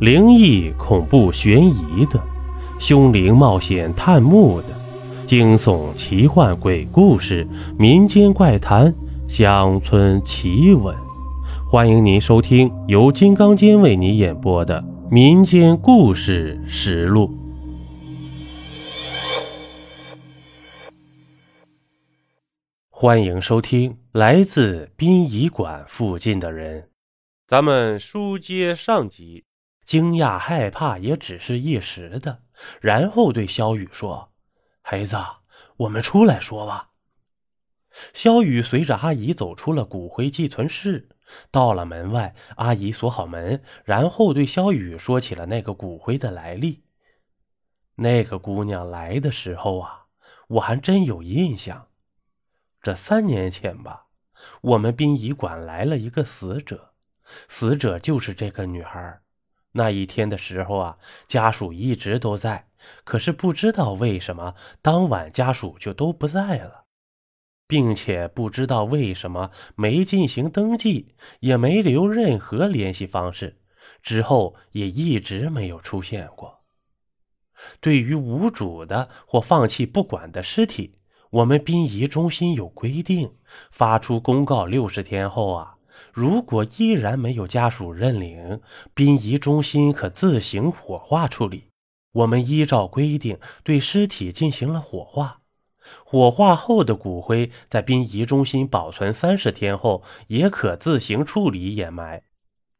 灵异、恐怖、悬疑的，凶灵冒险探墓的，惊悚、奇幻、鬼故事、民间怪谈、乡村奇闻，欢迎您收听由金刚间为你演播的《民间故事实录》。欢迎收听来自殡仪馆附近的人，咱们书接上集。惊讶害怕也只是一时的，然后对萧雨说：“孩子，我们出来说吧。”萧雨随着阿姨走出了骨灰寄存室，到了门外，阿姨锁好门，然后对萧雨说起了那个骨灰的来历。那个姑娘来的时候啊，我还真有印象。这三年前吧，我们殡仪馆来了一个死者，死者就是这个女孩。那一天的时候啊，家属一直都在，可是不知道为什么当晚家属就都不在了，并且不知道为什么没进行登记，也没留任何联系方式，之后也一直没有出现过。对于无主的或放弃不管的尸体，我们殡仪中心有规定，发出公告六十天后啊。如果依然没有家属认领，殡仪中心可自行火化处理。我们依照规定对尸体进行了火化，火化后的骨灰在殡仪中心保存三十天后，也可自行处理掩埋。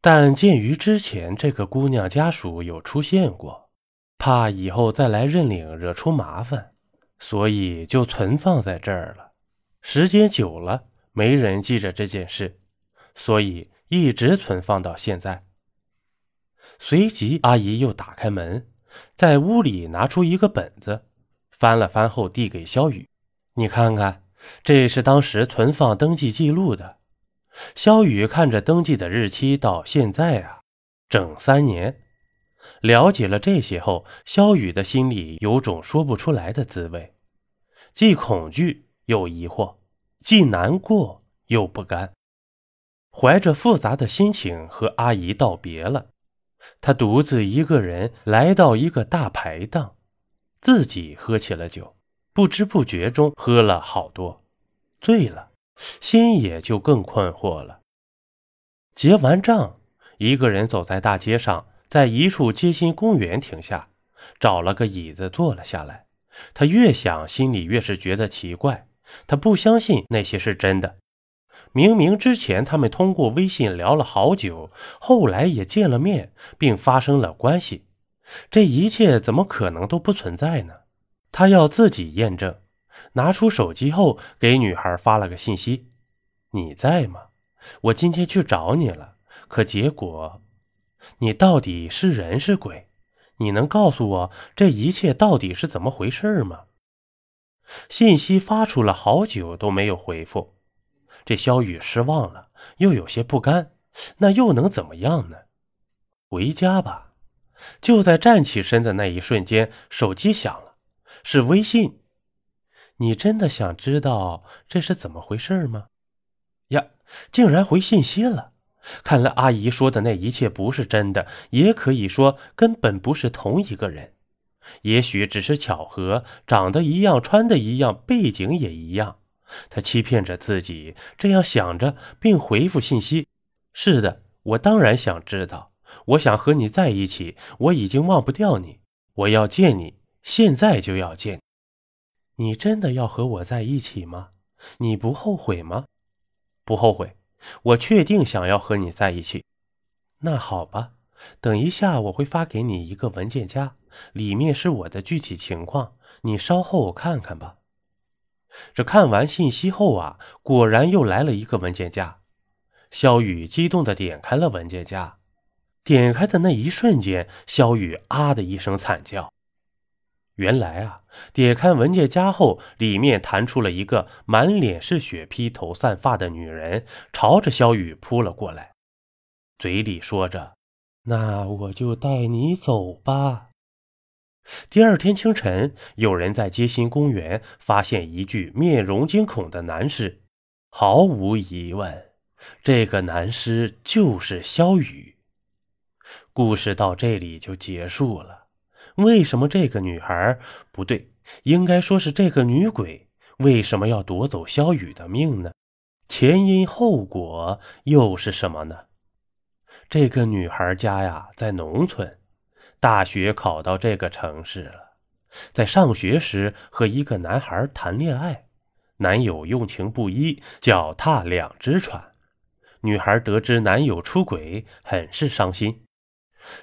但鉴于之前这个姑娘家属有出现过，怕以后再来认领惹出麻烦，所以就存放在这儿了。时间久了，没人记着这件事。所以一直存放到现在。随即，阿姨又打开门，在屋里拿出一个本子，翻了翻后递给肖雨：“你看看，这是当时存放登记记录的。”肖雨看着登记的日期，到现在啊，整三年。了解了这些后，肖雨的心里有种说不出来的滋味，既恐惧又疑惑，既难过又不甘。怀着复杂的心情和阿姨道别了，他独自一个人来到一个大排档，自己喝起了酒，不知不觉中喝了好多，醉了，心也就更困惑了。结完账，一个人走在大街上，在一处街心公园停下，找了个椅子坐了下来。他越想，心里越是觉得奇怪，他不相信那些是真的。明明之前他们通过微信聊了好久，后来也见了面，并发生了关系，这一切怎么可能都不存在呢？他要自己验证，拿出手机后给女孩发了个信息：“你在吗？我今天去找你了，可结果，你到底是人是鬼？你能告诉我这一切到底是怎么回事吗？”信息发出了好久都没有回复。这萧雨失望了，又有些不甘，那又能怎么样呢？回家吧。就在站起身的那一瞬间，手机响了，是微信。你真的想知道这是怎么回事吗？呀，竟然回信息了！看来阿姨说的那一切不是真的，也可以说根本不是同一个人。也许只是巧合，长得一样，穿的一样，背景也一样。他欺骗着自己，这样想着，并回复信息：“是的，我当然想知道。我想和你在一起，我已经忘不掉你。我要见你，现在就要见。你真的要和我在一起吗？你不后悔吗？不后悔。我确定想要和你在一起。那好吧，等一下我会发给你一个文件夹，里面是我的具体情况，你稍后看看吧。”这看完信息后啊，果然又来了一个文件夹。肖雨激动地点开了文件夹，点开的那一瞬间，肖雨啊的一声惨叫。原来啊，点开文件夹后，里面弹出了一个满脸是血、披头散发的女人，朝着肖雨扑了过来，嘴里说着：“那我就带你走吧。”第二天清晨，有人在街心公园发现一具面容惊恐的男尸。毫无疑问，这个男尸就是萧雨。故事到这里就结束了。为什么这个女孩不对？应该说是这个女鬼为什么要夺走萧雨的命呢？前因后果又是什么呢？这个女孩家呀在农村，大学考到这个城市了，在上学时和一个男孩谈恋爱，男友用情不一，脚踏两只船。女孩得知男友出轨，很是伤心。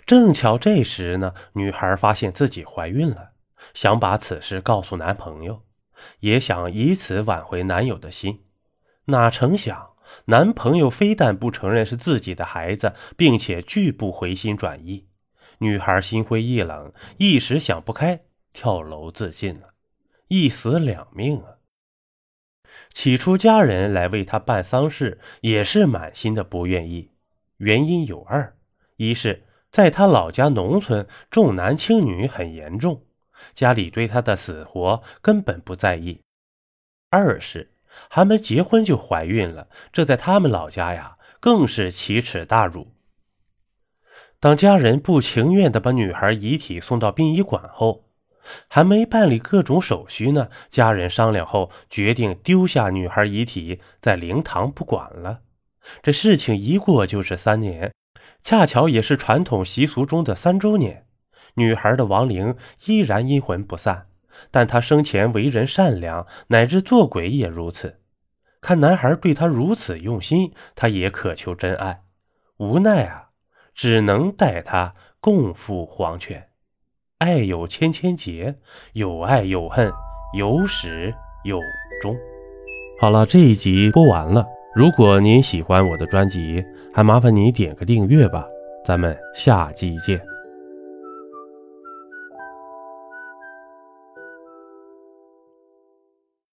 正巧这时呢，女孩发现自己怀孕了，想把此事告诉男朋友，也想以此挽回男友的心。哪成想，男朋友非但不承认是自己的孩子，并且拒不回心转意。女孩心灰意冷，一时想不开，跳楼自尽了，一死两命啊！起初家人来为她办丧事，也是满心的不愿意，原因有二：一是。在他老家农村，重男轻女很严重，家里对他的死活根本不在意。二是还没结婚就怀孕了，这在他们老家呀，更是奇耻大辱。当家人不情愿地把女孩遗体送到殡仪馆后，还没办理各种手续呢，家人商量后决定丢下女孩遗体在灵堂不管了。这事情一过就是三年。恰巧也是传统习俗中的三周年，女孩的亡灵依然阴魂不散，但她生前为人善良，乃至做鬼也如此。看男孩对她如此用心，她也渴求真爱，无奈啊，只能带他共赴黄泉。爱有千千结，有爱有恨，有始有终。好了，这一集播完了。如果您喜欢我的专辑，还麻烦你点个订阅吧，咱们下集见。